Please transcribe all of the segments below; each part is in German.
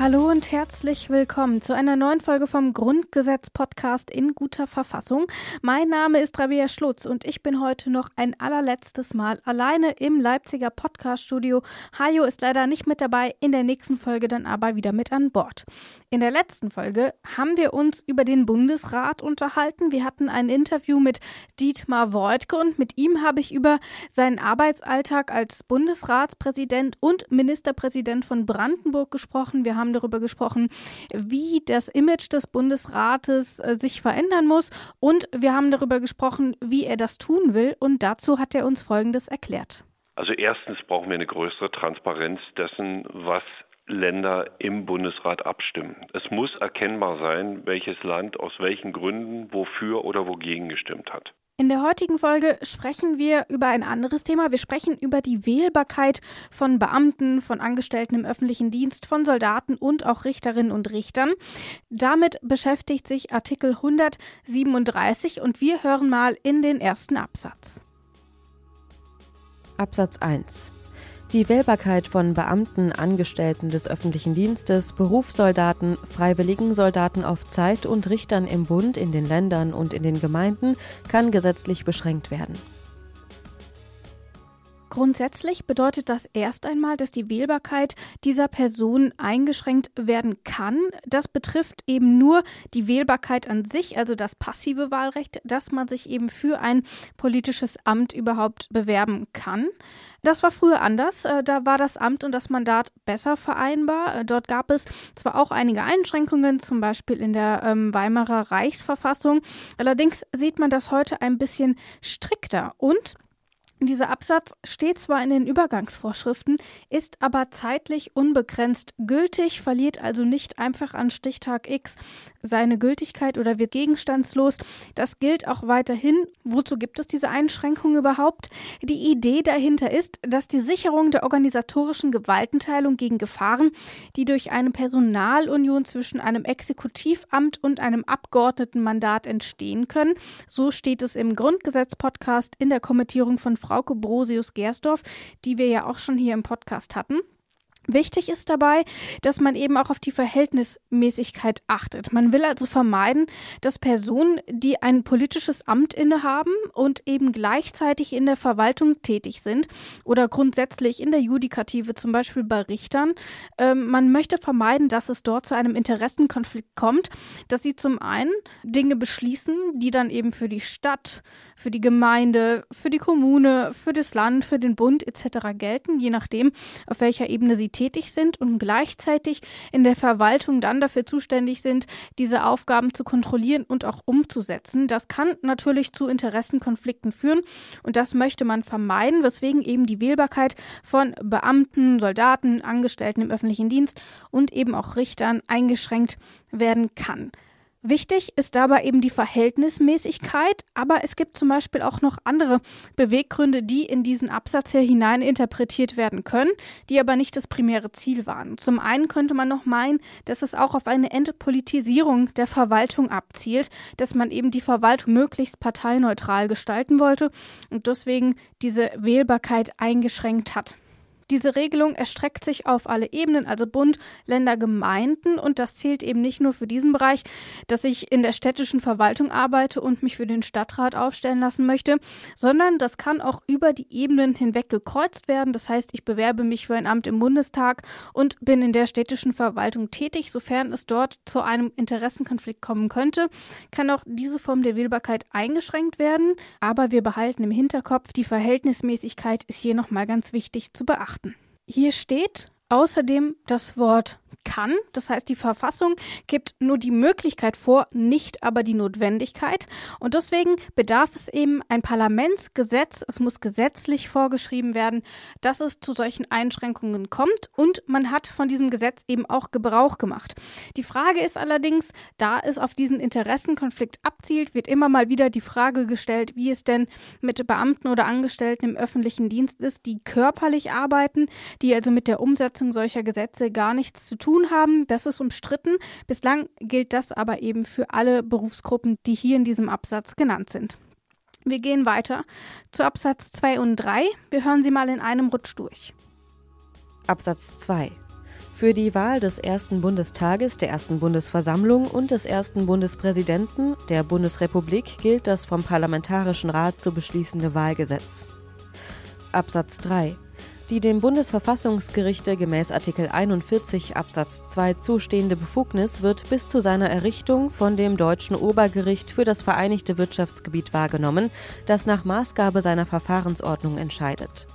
Hallo und herzlich willkommen zu einer neuen Folge vom Grundgesetz-Podcast in guter Verfassung. Mein Name ist Rabia Schlutz und ich bin heute noch ein allerletztes Mal alleine im Leipziger Podcast-Studio. Hajo ist leider nicht mit dabei, in der nächsten Folge dann aber wieder mit an Bord. In der letzten Folge haben wir uns über den Bundesrat unterhalten. Wir hatten ein Interview mit Dietmar Woidke und mit ihm habe ich über seinen Arbeitsalltag als Bundesratspräsident und Ministerpräsident von Brandenburg gesprochen. Wir haben haben darüber gesprochen, wie das Image des Bundesrates äh, sich verändern muss und wir haben darüber gesprochen, wie er das tun will und dazu hat er uns Folgendes erklärt. Also erstens brauchen wir eine größere Transparenz dessen, was Länder im Bundesrat abstimmen. Es muss erkennbar sein, welches Land aus welchen Gründen wofür oder wogegen gestimmt hat. In der heutigen Folge sprechen wir über ein anderes Thema. Wir sprechen über die Wählbarkeit von Beamten, von Angestellten im öffentlichen Dienst, von Soldaten und auch Richterinnen und Richtern. Damit beschäftigt sich Artikel 137 und wir hören mal in den ersten Absatz. Absatz 1 die Wählbarkeit von Beamten, Angestellten des öffentlichen Dienstes, Berufssoldaten, freiwilligen Soldaten auf Zeit und Richtern im Bund, in den Ländern und in den Gemeinden kann gesetzlich beschränkt werden. Grundsätzlich bedeutet das erst einmal, dass die Wählbarkeit dieser Person eingeschränkt werden kann. Das betrifft eben nur die Wählbarkeit an sich, also das passive Wahlrecht, dass man sich eben für ein politisches Amt überhaupt bewerben kann. Das war früher anders. Äh, da war das Amt und das Mandat besser vereinbar. Äh, dort gab es zwar auch einige Einschränkungen, zum Beispiel in der ähm, Weimarer Reichsverfassung. Allerdings sieht man das heute ein bisschen strikter. Und dieser Absatz steht zwar in den Übergangsvorschriften, ist aber zeitlich unbegrenzt gültig, verliert also nicht einfach an Stichtag X seine Gültigkeit oder wird gegenstandslos. Das gilt auch weiterhin. Wozu gibt es diese Einschränkung überhaupt? Die Idee dahinter ist, dass die Sicherung der organisatorischen Gewaltenteilung gegen Gefahren, die durch eine Personalunion zwischen einem Exekutivamt und einem Abgeordnetenmandat entstehen können, so steht es im Grundgesetz-Podcast in der Kommentierung von Frauke Brosius-Gersdorf, die wir ja auch schon hier im Podcast hatten. Wichtig ist dabei, dass man eben auch auf die Verhältnismäßigkeit achtet. Man will also vermeiden, dass Personen, die ein politisches Amt innehaben und eben gleichzeitig in der Verwaltung tätig sind oder grundsätzlich in der Judikative, zum Beispiel bei Richtern, äh, man möchte vermeiden, dass es dort zu einem Interessenkonflikt kommt, dass sie zum einen Dinge beschließen, die dann eben für die Stadt, für die Gemeinde, für die Kommune, für das Land, für den Bund etc. gelten, je nachdem, auf welcher Ebene sie tätig sind und gleichzeitig in der Verwaltung dann dafür zuständig sind, diese Aufgaben zu kontrollieren und auch umzusetzen. Das kann natürlich zu Interessenkonflikten führen und das möchte man vermeiden, weswegen eben die Wählbarkeit von Beamten, Soldaten, Angestellten im öffentlichen Dienst und eben auch Richtern eingeschränkt werden kann. Wichtig ist dabei eben die Verhältnismäßigkeit, aber es gibt zum Beispiel auch noch andere Beweggründe, die in diesen Absatz hier hinein interpretiert werden können, die aber nicht das primäre Ziel waren. Zum einen könnte man noch meinen, dass es auch auf eine Entpolitisierung der Verwaltung abzielt, dass man eben die Verwaltung möglichst parteineutral gestalten wollte und deswegen diese Wählbarkeit eingeschränkt hat. Diese Regelung erstreckt sich auf alle Ebenen, also Bund, Länder, Gemeinden. Und das zählt eben nicht nur für diesen Bereich, dass ich in der städtischen Verwaltung arbeite und mich für den Stadtrat aufstellen lassen möchte, sondern das kann auch über die Ebenen hinweg gekreuzt werden. Das heißt, ich bewerbe mich für ein Amt im Bundestag und bin in der städtischen Verwaltung tätig. Sofern es dort zu einem Interessenkonflikt kommen könnte, kann auch diese Form der Wählbarkeit eingeschränkt werden. Aber wir behalten im Hinterkopf, die Verhältnismäßigkeit ist hier nochmal ganz wichtig zu beachten beachten. Hier steht außerdem das Wort kann. Das heißt, die Verfassung gibt nur die Möglichkeit vor, nicht aber die Notwendigkeit. Und deswegen bedarf es eben ein Parlamentsgesetz. Es muss gesetzlich vorgeschrieben werden, dass es zu solchen Einschränkungen kommt. Und man hat von diesem Gesetz eben auch Gebrauch gemacht. Die Frage ist allerdings, da es auf diesen Interessenkonflikt abzielt, wird immer mal wieder die Frage gestellt, wie es denn mit Beamten oder Angestellten im öffentlichen Dienst ist, die körperlich arbeiten, die also mit der Umsetzung solcher Gesetze gar nichts zu tun tun haben. Das ist umstritten. Bislang gilt das aber eben für alle Berufsgruppen, die hier in diesem Absatz genannt sind. Wir gehen weiter zu Absatz 2 und 3. Wir hören sie mal in einem Rutsch durch. Absatz 2. Für die Wahl des ersten Bundestages, der ersten Bundesversammlung und des ersten Bundespräsidenten der Bundesrepublik gilt das vom Parlamentarischen Rat zu beschließende Wahlgesetz. Absatz 3. Die dem Bundesverfassungsgerichte gemäß Artikel 41 Absatz 2 zustehende Befugnis wird bis zu seiner Errichtung von dem deutschen Obergericht für das Vereinigte Wirtschaftsgebiet wahrgenommen, das nach Maßgabe seiner Verfahrensordnung entscheidet.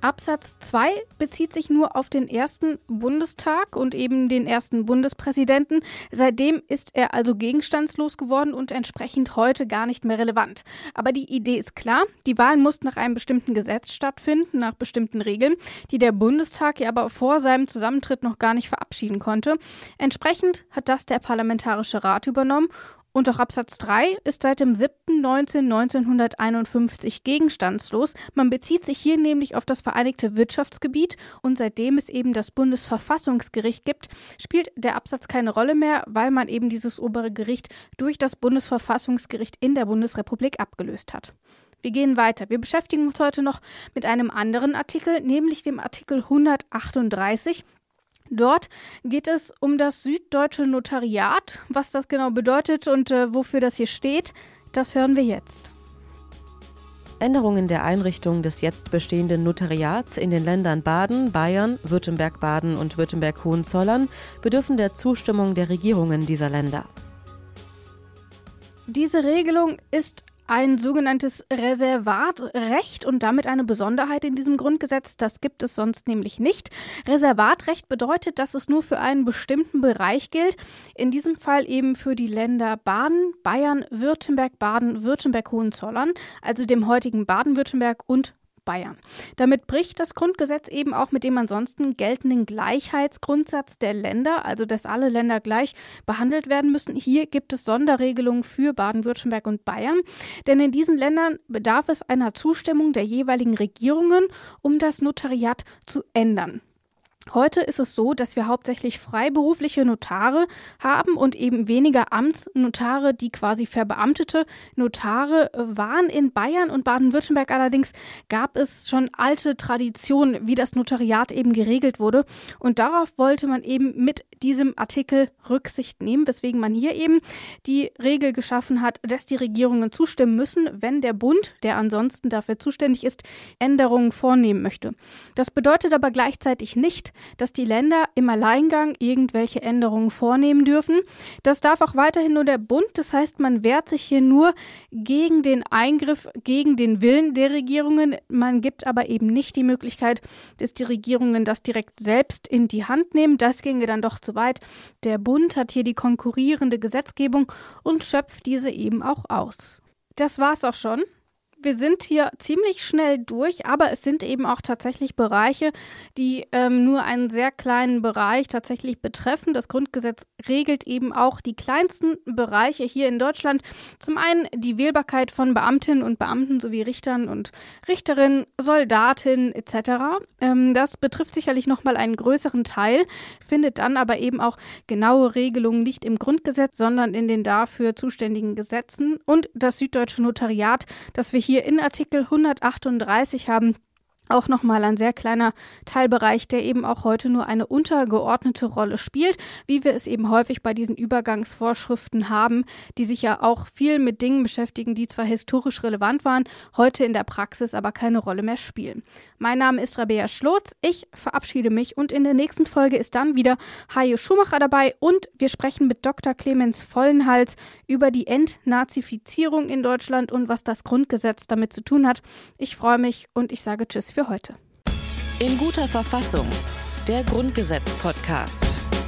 Absatz 2 bezieht sich nur auf den ersten Bundestag und eben den ersten Bundespräsidenten. Seitdem ist er also gegenstandslos geworden und entsprechend heute gar nicht mehr relevant. Aber die Idee ist klar, die Wahl muss nach einem bestimmten Gesetz stattfinden, nach bestimmten Regeln, die der Bundestag ja aber vor seinem Zusammentritt noch gar nicht verabschieden konnte. Entsprechend hat das der Parlamentarische Rat übernommen und auch Absatz 3 ist seit dem 7.19.1951 gegenstandslos. Man bezieht sich hier nämlich auf das Vereinigte Wirtschaftsgebiet und seitdem es eben das Bundesverfassungsgericht gibt, spielt der Absatz keine Rolle mehr, weil man eben dieses obere Gericht durch das Bundesverfassungsgericht in der Bundesrepublik abgelöst hat. Wir gehen weiter. Wir beschäftigen uns heute noch mit einem anderen Artikel, nämlich dem Artikel 138. Dort geht es um das süddeutsche Notariat. Was das genau bedeutet und äh, wofür das hier steht, das hören wir jetzt. Änderungen der Einrichtung des jetzt bestehenden Notariats in den Ländern Baden, Bayern, Württemberg-Baden und Württemberg-Hohenzollern bedürfen der Zustimmung der Regierungen dieser Länder. Diese Regelung ist ein sogenanntes Reservatrecht und damit eine Besonderheit in diesem Grundgesetz. Das gibt es sonst nämlich nicht. Reservatrecht bedeutet, dass es nur für einen bestimmten Bereich gilt. In diesem Fall eben für die Länder Baden, Bayern, Württemberg, Baden, Württemberg, Hohenzollern, also dem heutigen Baden-Württemberg und Bayern. Damit bricht das Grundgesetz eben auch mit dem ansonsten geltenden Gleichheitsgrundsatz der Länder, also dass alle Länder gleich behandelt werden müssen. Hier gibt es Sonderregelungen für Baden-Württemberg und Bayern, denn in diesen Ländern bedarf es einer Zustimmung der jeweiligen Regierungen, um das Notariat zu ändern. Heute ist es so, dass wir hauptsächlich freiberufliche Notare haben und eben weniger Amtsnotare, die quasi verbeamtete Notare waren. In Bayern und Baden-Württemberg allerdings gab es schon alte Traditionen, wie das Notariat eben geregelt wurde. Und darauf wollte man eben mit diesem Artikel Rücksicht nehmen, weswegen man hier eben die Regel geschaffen hat, dass die Regierungen zustimmen müssen, wenn der Bund, der ansonsten dafür zuständig ist, Änderungen vornehmen möchte. Das bedeutet aber gleichzeitig nicht, dass die Länder im Alleingang irgendwelche Änderungen vornehmen dürfen. Das darf auch weiterhin nur der Bund. Das heißt, man wehrt sich hier nur gegen den Eingriff, gegen den Willen der Regierungen. Man gibt aber eben nicht die Möglichkeit, dass die Regierungen das direkt selbst in die Hand nehmen. Das ginge dann doch zu weit. Der Bund hat hier die konkurrierende Gesetzgebung und schöpft diese eben auch aus. Das war's auch schon wir sind hier ziemlich schnell durch, aber es sind eben auch tatsächlich Bereiche, die ähm, nur einen sehr kleinen Bereich tatsächlich betreffen. Das Grundgesetz regelt eben auch die kleinsten Bereiche hier in Deutschland. Zum einen die Wählbarkeit von Beamtinnen und Beamten sowie Richtern und Richterinnen, Soldatinnen etc. Ähm, das betrifft sicherlich nochmal einen größeren Teil, findet dann aber eben auch genaue Regelungen nicht im Grundgesetz, sondern in den dafür zuständigen Gesetzen. Und das süddeutsche Notariat, das wir hier hier in Artikel 138 haben auch nochmal ein sehr kleiner Teilbereich, der eben auch heute nur eine untergeordnete Rolle spielt, wie wir es eben häufig bei diesen Übergangsvorschriften haben, die sich ja auch viel mit Dingen beschäftigen, die zwar historisch relevant waren, heute in der Praxis aber keine Rolle mehr spielen. Mein Name ist Rabea Schlotz, ich verabschiede mich und in der nächsten Folge ist dann wieder Hajo Schumacher dabei und wir sprechen mit Dr. Clemens Vollenhals über die Entnazifizierung in Deutschland und was das Grundgesetz damit zu tun hat. Ich freue mich und ich sage Tschüss für für heute. In guter Verfassung. Der Grundgesetz-Podcast.